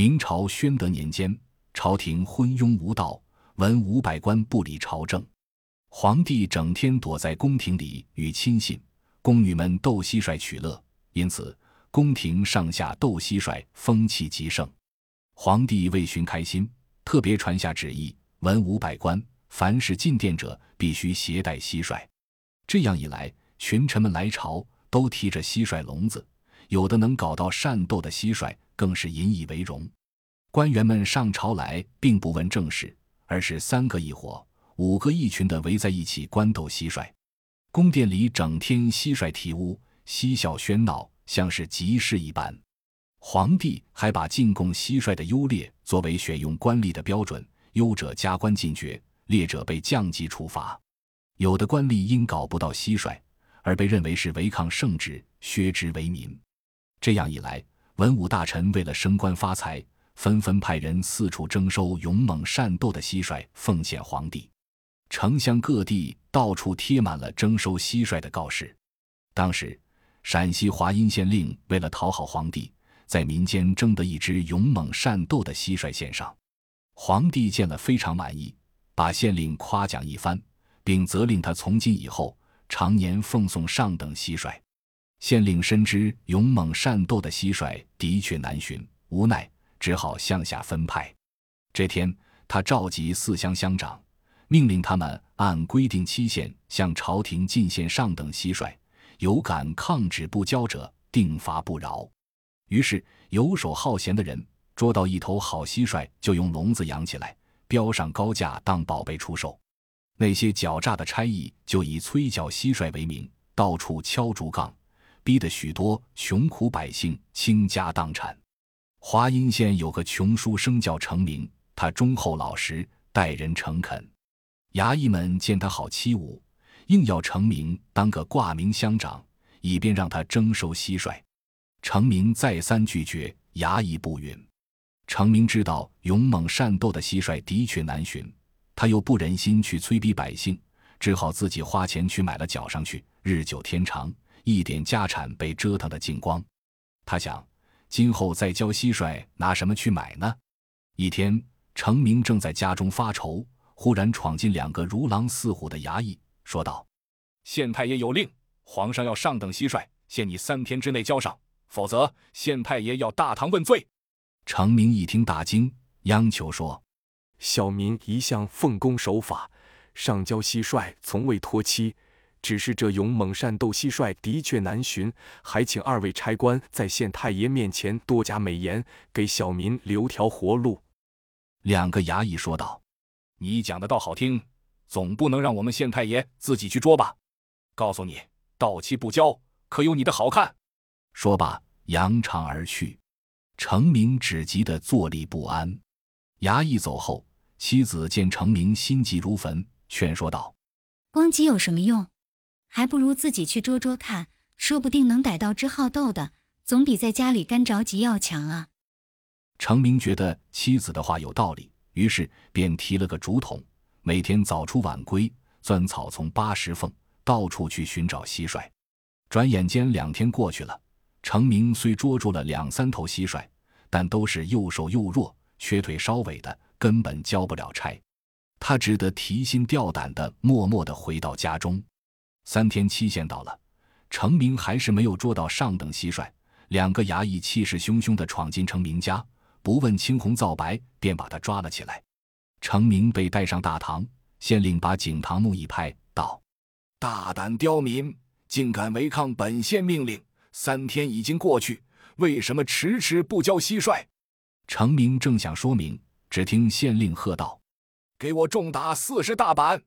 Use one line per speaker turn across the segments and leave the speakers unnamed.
明朝宣德年间，朝廷昏庸无道，文武百官不理朝政，皇帝整天躲在宫廷里与亲信、宫女们斗蟋蟀取乐，因此宫廷上下斗蟋蟀风气极盛。皇帝为寻开心，特别传下旨意：文武百官凡是进殿者，必须携带蟋蟀。这样一来，群臣们来朝都提着蟋蟀笼子，有的能搞到善斗的蟋蟀。更是引以为荣。官员们上朝来，并不问政事，而是三个一伙、五个一群的围在一起观斗蟋蟀。宫殿里整天蟋蟀啼呜，嬉笑喧闹，像是集市一般。皇帝还把进贡蟋蟀的优劣作为选用官吏的标准，优者加官进爵，劣者被降级处罚。有的官吏因搞不到蟋蟀，而被认为是违抗圣旨，削职为民。这样一来。文武大臣为了升官发财，纷纷派人四处征收勇猛善斗的蟋蟀，奉献皇帝。城乡各地到处贴满了征收蟋蟀的告示。当时，陕西华阴县令为了讨好皇帝，在民间征得一只勇猛善斗的蟋蟀献上。皇帝见了非常满意，把县令夸奖一番，并责令他从今以后常年奉送上等蟋蟀。县令深知勇猛善斗的蟋蟀的确难寻，无奈只好向下分派。这天，他召集四乡乡长，命令他们按规定期限向朝廷进献上等蟋蟀，有敢抗旨不交者，定罚不饶。于是，游手好闲的人捉到一头好蟋蟀，就用笼子养起来，标上高价当宝贝出售；那些狡诈的差役就以催缴蟋蟀为名，到处敲竹杠。逼得许多穷苦百姓倾家荡产。华阴县有个穷书生叫程明，他忠厚老实，待人诚恳。衙役们见他好欺侮，硬要程明当个挂名乡长，以便让他征收蟋蟀。程明再三拒绝，衙役不允。程明知道勇猛善斗的蟋蟀的确难寻，他又不忍心去催逼百姓，只好自己花钱去买了缴上去。日久天长。一点家产被折腾的精光，他想，今后再教蟋蟀，拿什么去买呢？一天，程明正在家中发愁，忽然闯进两个如狼似虎的衙役，说道：“县太爷有令，皇上要上等蟋蟀，限你三天之内交上，否则县太爷要大堂问罪。”程明一听大惊，央求说：“
小民一向奉公守法，上交蟋蟀从未脱期。”只是这勇猛善斗蟋蟀的确难寻，还请二位差官在县太爷面前多加美言，给小民留条活路。
两个衙役说道：“你讲的倒好听，总不能让我们县太爷自己去捉吧？告诉你，到期不交，可有你的好看！”说罢，扬长而去。程明只急得坐立不安。衙役走后，妻子见程明心急如焚，劝说道：“
光急有什么用？”还不如自己去捉捉看，说不定能逮到只好斗的，总比在家里干着急要强啊。
程明觉得妻子的话有道理，于是便提了个竹筒，每天早出晚归，钻草丛扒石缝，到处去寻找蟋蟀。转眼间两天过去了，程明虽捉住了两三头蟋蟀，但都是又瘦又弱、缺腿稍尾的，根本交不了差。他只得提心吊胆的默默的回到家中。三天期限到了，程明还是没有捉到上等蟋蟀。两个衙役气势汹汹地闯进程明家，不问青红皂白，便把他抓了起来。程明被带上大堂，县令把景堂木一拍，道：“大胆刁民，竟敢违抗本县命令！三天已经过去，为什么迟迟不交蟋蟀？”程明正想说明，只听县令喝道：“给我重打四十大板！”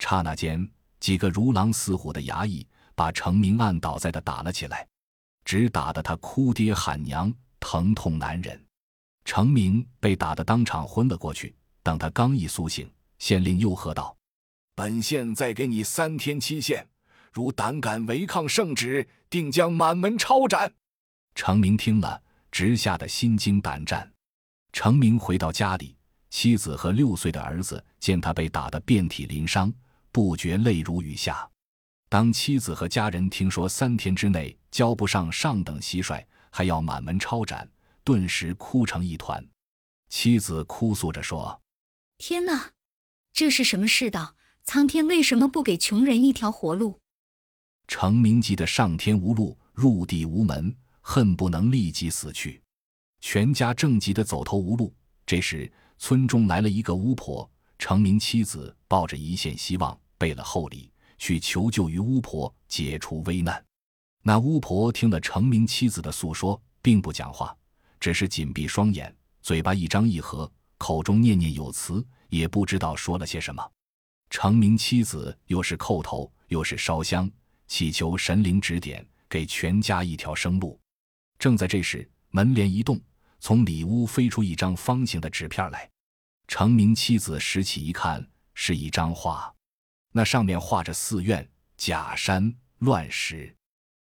刹那间。几个如狼似虎的衙役把程明按倒在的打了起来，只打得他哭爹喊娘，疼痛难忍。程明被打得当场昏了过去。等他刚一苏醒，县令又喝道：“本县再给你三天期限，如胆敢违抗圣旨，定将满门抄斩。”程明听了，直吓得心惊胆战。程明回到家里，妻子和六岁的儿子见他被打得遍体鳞伤。不觉泪如雨下。当妻子和家人听说三天之内交不上上等蟋蟀，还要满门抄斩，顿时哭成一团。妻子哭诉着说：“
天哪，这是什么世道？苍天为什么不给穷人一条活路？”
程明急得上天无路，入地无门，恨不能立即死去。全家正急得走投无路。这时，村中来了一个巫婆。程明妻子抱着一线希望，备了厚礼，去求救于巫婆，解除危难。那巫婆听了程明妻子的诉说，并不讲话，只是紧闭双眼，嘴巴一张一合，口中念念有词，也不知道说了些什么。程明妻子又是叩头，又是烧香，祈求神灵指点，给全家一条生路。正在这时，门帘一动，从里屋飞出一张方形的纸片来。程明妻子拾起一看，是一张画，那上面画着寺院、假山、乱石，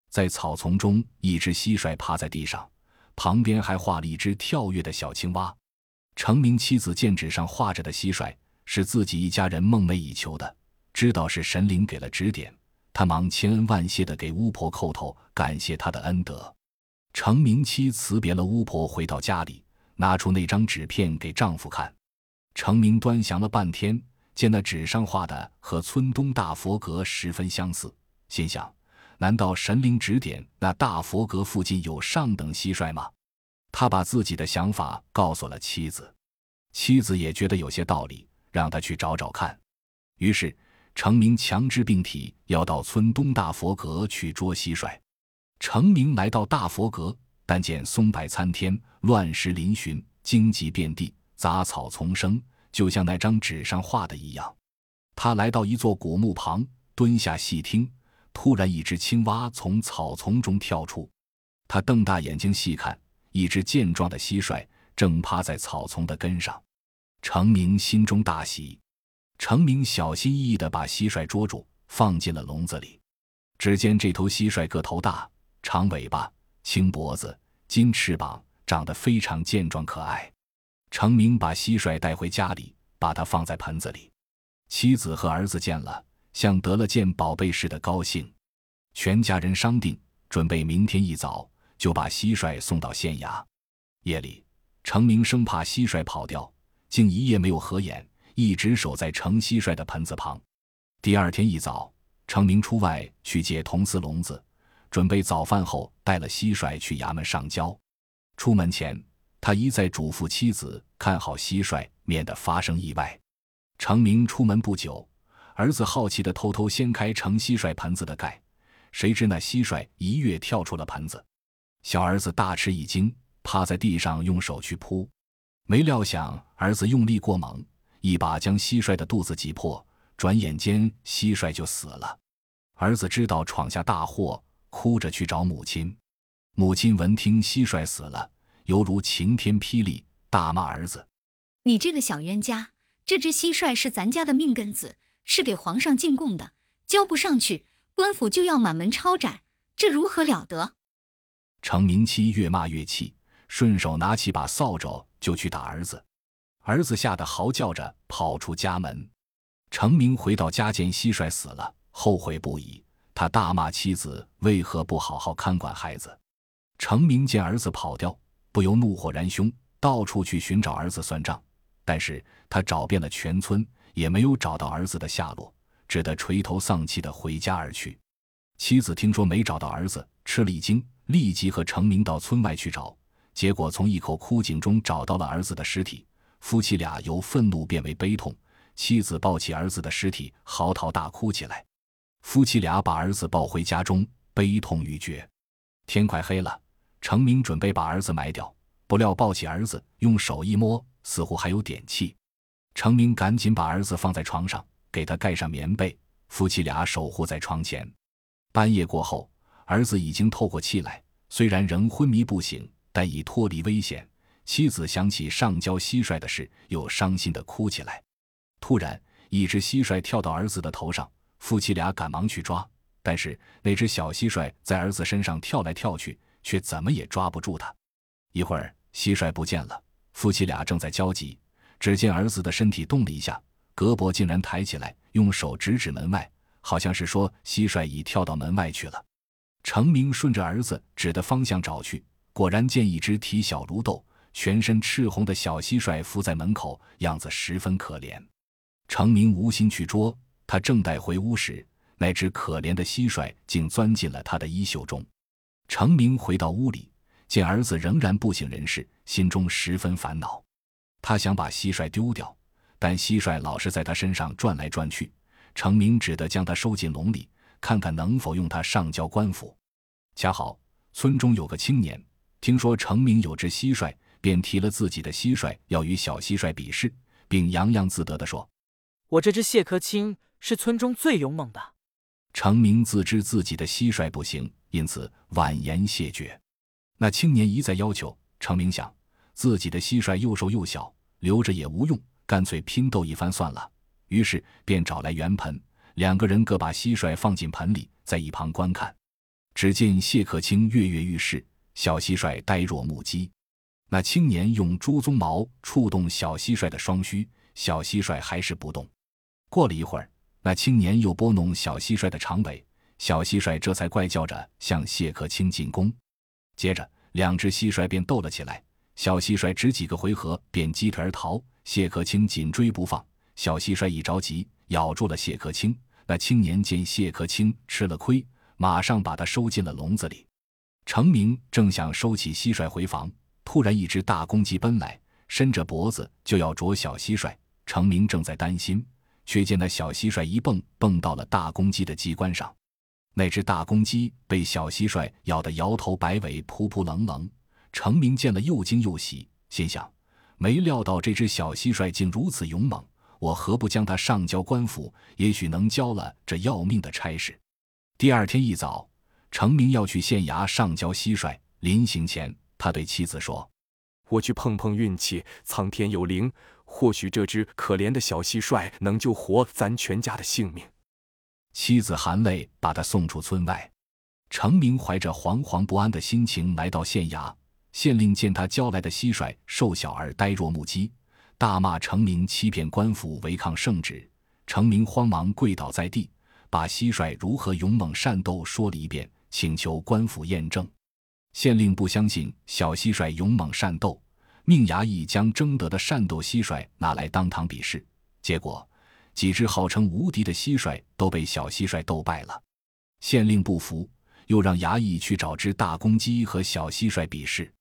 在草丛中，一只蟋蟀趴在地上，旁边还画了一只跳跃的小青蛙。程明妻子见纸上画着的蟋蟀是自己一家人梦寐以求的，知道是神灵给了指点，他忙千恩万谢地给巫婆叩头，感谢她的恩德。程明妻辞别了巫婆，回到家里，拿出那张纸片给丈夫看。程明端详了半天，见那纸上画的和村东大佛阁十分相似，心想：难道神灵指点那大佛阁附近有上等蟋蟀吗？他把自己的想法告诉了妻子，妻子也觉得有些道理，让他去找找看。于是程明强制病体要到村东大佛阁去捉蟋蟀。程明来到大佛阁，但见松柏参天，乱石嶙峋，荆棘遍地。杂草丛生，就像那张纸上画的一样。他来到一座古墓旁，蹲下细听。突然，一只青蛙从草丛中跳出。他瞪大眼睛细看，一只健壮的蟋蟀正趴在草丛的根上。程明心中大喜。程明小心翼翼地把蟋蟀捉住，放进了笼子里。只见这头蟋蟀个头大，长尾巴，青脖子，金翅膀，长得非常健壮可爱。程明把蟋蟀带回家里，把它放在盆子里。妻子和儿子见了，像得了件宝贝似的高兴。全家人商定，准备明天一早就把蟋蟀送到县衙。夜里，程明生怕蟋蟀跑掉，竟一夜没有合眼，一直守在程蟋蟀的盆子旁。第二天一早，程明出外去借铜丝笼子，准备早饭后带了蟋蟀去衙门上交。出门前。他一再嘱咐妻子看好蟋蟀，免得发生意外。程明出门不久，儿子好奇地偷偷掀开盛蟋蟀盆子的盖，谁知那蟋蟀一跃跳出了盆子。小儿子大吃一惊，趴在地上用手去扑，没料想儿子用力过猛，一把将蟋蟀的肚子挤破，转眼间蟋蟀就死了。儿子知道闯下大祸，哭着去找母亲。母亲闻听蟋蟀死了。犹如晴天霹雳，大骂儿子：“
你这个小冤家！这只蟋蟀是咱家的命根子，是给皇上进贡的，交不上去，官府就要满门抄斩，这如何了得？”
程明妻越骂越气，顺手拿起把扫帚就去打儿子。儿子吓得嚎叫着跑出家门。程明回到家见蟋蟀死了，后悔不已。他大骂妻子为何不好好看管孩子。程明见儿子跑掉。不由怒火燃胸，到处去寻找儿子算账。但是他找遍了全村，也没有找到儿子的下落，只得垂头丧气的回家而去。妻子听说没找到儿子，吃了一惊，立即和程明到村外去找。结果从一口枯井中找到了儿子的尸体。夫妻俩由愤怒变为悲痛，妻子抱起儿子的尸体，嚎啕大哭起来。夫妻俩把儿子抱回家中，悲痛欲绝。天快黑了。程明准备把儿子埋掉，不料抱起儿子，用手一摸，似乎还有点气。程明赶紧把儿子放在床上，给他盖上棉被，夫妻俩守护在床前。半夜过后，儿子已经透过气来，虽然仍昏迷不醒，但已脱离危险。妻子想起上交蟋蟀的事，又伤心的哭起来。突然，一只蟋蟀跳到儿子的头上，夫妻俩赶忙去抓，但是那只小蟋蟀在儿子身上跳来跳去。却怎么也抓不住他。一会儿，蟋蟀不见了。夫妻俩正在焦急，只见儿子的身体动了一下，胳膊竟然抬起来，用手指指门外，好像是说蟋蟀已跳到门外去了。程明顺着儿子指的方向找去，果然见一只体小如豆、全身赤红的小蟋蟀伏在门口，样子十分可怜。程明无心去捉，他正待回屋时，那只可怜的蟋蟀竟钻进了他的衣袖中。程明回到屋里，见儿子仍然不省人事，心中十分烦恼。他想把蟋蟀丢掉，但蟋蟀老是在他身上转来转去。程明只得将它收进笼里，看看能否用它上交官府。恰好村中有个青年，听说程明有只蟋蟀，便提了自己的蟋蟀要与小蟋蟀比试，并洋洋自得地说：“
我这只谢可清是村中最勇猛的。”
程明自知自己的蟋蟀不行，因此婉言谢绝。那青年一再要求，程明想自己的蟋蟀又瘦又小，留着也无用，干脆拼斗一番算了。于是便找来圆盆，两个人各把蟋蟀放进盆里，在一旁观看。只见谢可清跃跃欲试，小蟋蟀呆若木鸡。那青年用猪鬃毛触动小蟋蟀的双须，小蟋蟀还是不动。过了一会儿，那青年又拨弄小蟋蟀的长尾，小蟋蟀这才怪叫着向谢克清进攻。接着，两只蟋蟀便斗了起来。小蟋蟀只几个回合便击退而逃，谢克清紧追不放。小蟋蟀一着急，咬住了谢克清。那青年见谢克清吃了亏。马上把它收进了笼子里。程明正想收起蟋蟀回房，突然一只大公鸡奔来，伸着脖子就要啄小蟋蟀。程明正在担心，却见那小蟋蟀一蹦蹦到了大公鸡的鸡冠上。那只大公鸡被小蟋蟀咬得摇头摆尾，扑扑棱棱。程明见了又惊又喜，心想：没料到这只小蟋蟀竟如此勇猛，我何不将它上交官府？也许能交了这要命的差事。第二天一早，程明要去县衙上交蟋蟀。临行前，他对妻子说：“
我去碰碰运气，苍天有灵，或许这只可怜的小蟋蟀能救活咱全家的性命。”
妻子含泪把他送出村外。程明怀着惶惶不安的心情来到县衙，县令见他交来的蟋蟀瘦小而呆若木鸡，大骂程明欺骗官府，违抗圣旨。程明慌忙跪倒在地。把蟋蟀如何勇猛善斗说了一遍，请求官府验证。县令不相信小蟋蟀勇猛善斗，命衙役将争得的善斗蟋蟀拿来当堂比试。结果，几只号称无敌的蟋蟀都被小蟋蟀斗败了。县令不服，又让衙役去找只大公鸡和小蟋蟀比试。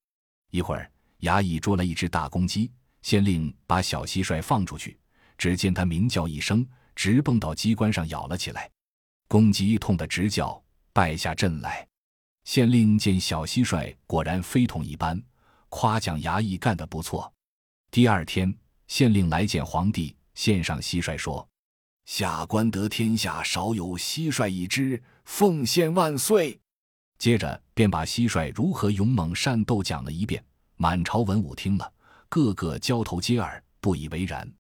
一会儿，衙役捉了一只大公鸡，县令把小蟋蟀放出去，只见它鸣叫一声，直蹦到机关上咬了起来。公鸡痛得直叫，败下阵来。县令见小蟋蟀果然非同一般，夸奖衙役干得不错。第二天，县令来见皇帝，献上蟋蟀，说：“下官得天下少有蟋蟀一只，奉献万岁。”接着便把蟋蟀如何勇猛善斗讲了一遍。满朝文武听了，个个交头接耳，不以为然。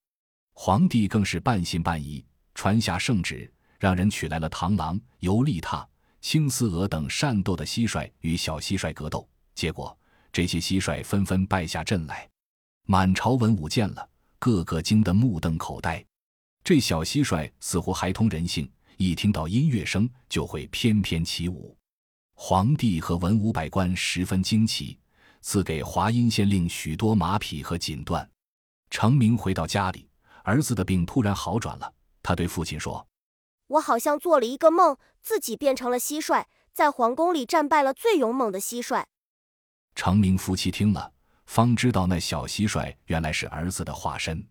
皇帝更是半信半疑，传下圣旨。让人取来了螳螂、游利獭、青丝蛾等善斗的蟋蟀与小蟋蟀格斗，结果这些蟋蟀纷纷败下阵来。满朝文武见了，个个惊得目瞪口呆。这小蟋蟀似乎还通人性，一听到音乐声就会翩翩起舞。皇帝和文武百官十分惊奇，赐给华阴县令许多马匹和锦缎。程明回到家里，儿子的病突然好转了，他对父亲说。
我好像做了一个梦，自己变成了蟋蟀，在皇宫里战败了最勇猛的蟋蟀。
程明夫妻听了，方知道那小蟋蟀原来是儿子的化身。